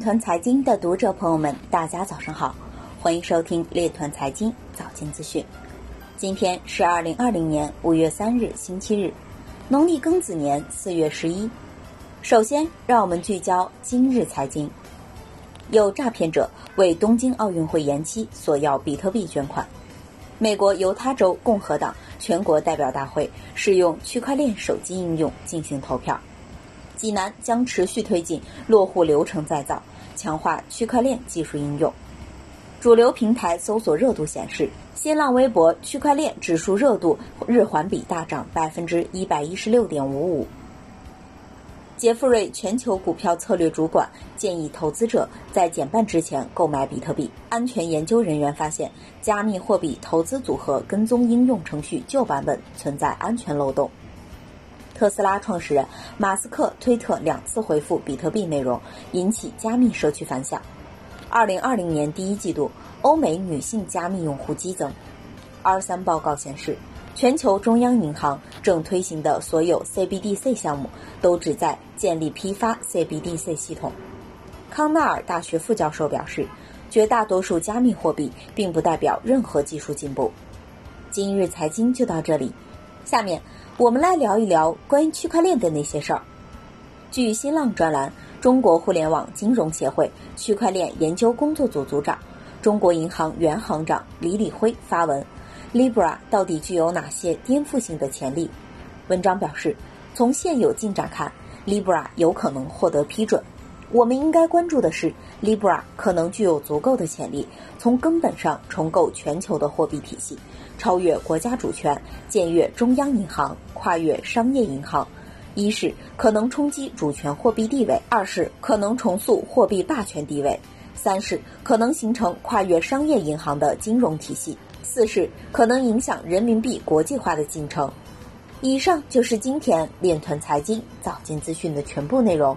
团财经的读者朋友们，大家早上好，欢迎收听链团财经早间资讯。今天是二零二零年五月三日，星期日，农历庚子年四月十一。首先，让我们聚焦今日财经。有诈骗者为东京奥运会延期索要比特币捐款。美国犹他州共和党全国代表大会试用区块链手机应用进行投票。济南将持续推进落户流程再造，强化区块链技术应用。主流平台搜索热度显示，新浪微博区块链指数热度日环比大涨百分之一百一十六点五五。杰富瑞全球股票策略主管建议投资者在减半之前购买比特币。安全研究人员发现，加密货币投资组合跟踪应用程序旧版本存在安全漏洞。特斯拉创始人马斯克推特两次回复比特币内容，引起加密社区反响。二零二零年第一季度，欧美女性加密用户激增。R 三报告显示，全球中央银行正推行的所有 CBDC 项目都旨在建立批发 CBDC 系统。康奈尔大学副教授表示，绝大多数加密货币并不代表任何技术进步。今日财经就到这里，下面。我们来聊一聊关于区块链的那些事儿。据新浪专栏，中国互联网金融协会区块链研究工作组组长、中国银行原行长李李辉发文：“Libra 到底具有哪些颠覆性的潜力？”文章表示，从现有进展看，Libra 有可能获得批准。我们应该关注的是，Libra 可能具有足够的潜力，从根本上重构全球的货币体系，超越国家主权，僭越中央银行，跨越商业银行。一是可能冲击主权货币地位，二是可能重塑货币霸权地位，三是可能形成跨越商业银行的金融体系，四是可能影响人民币国际化的进程。以上就是今天链团财经早间资讯的全部内容。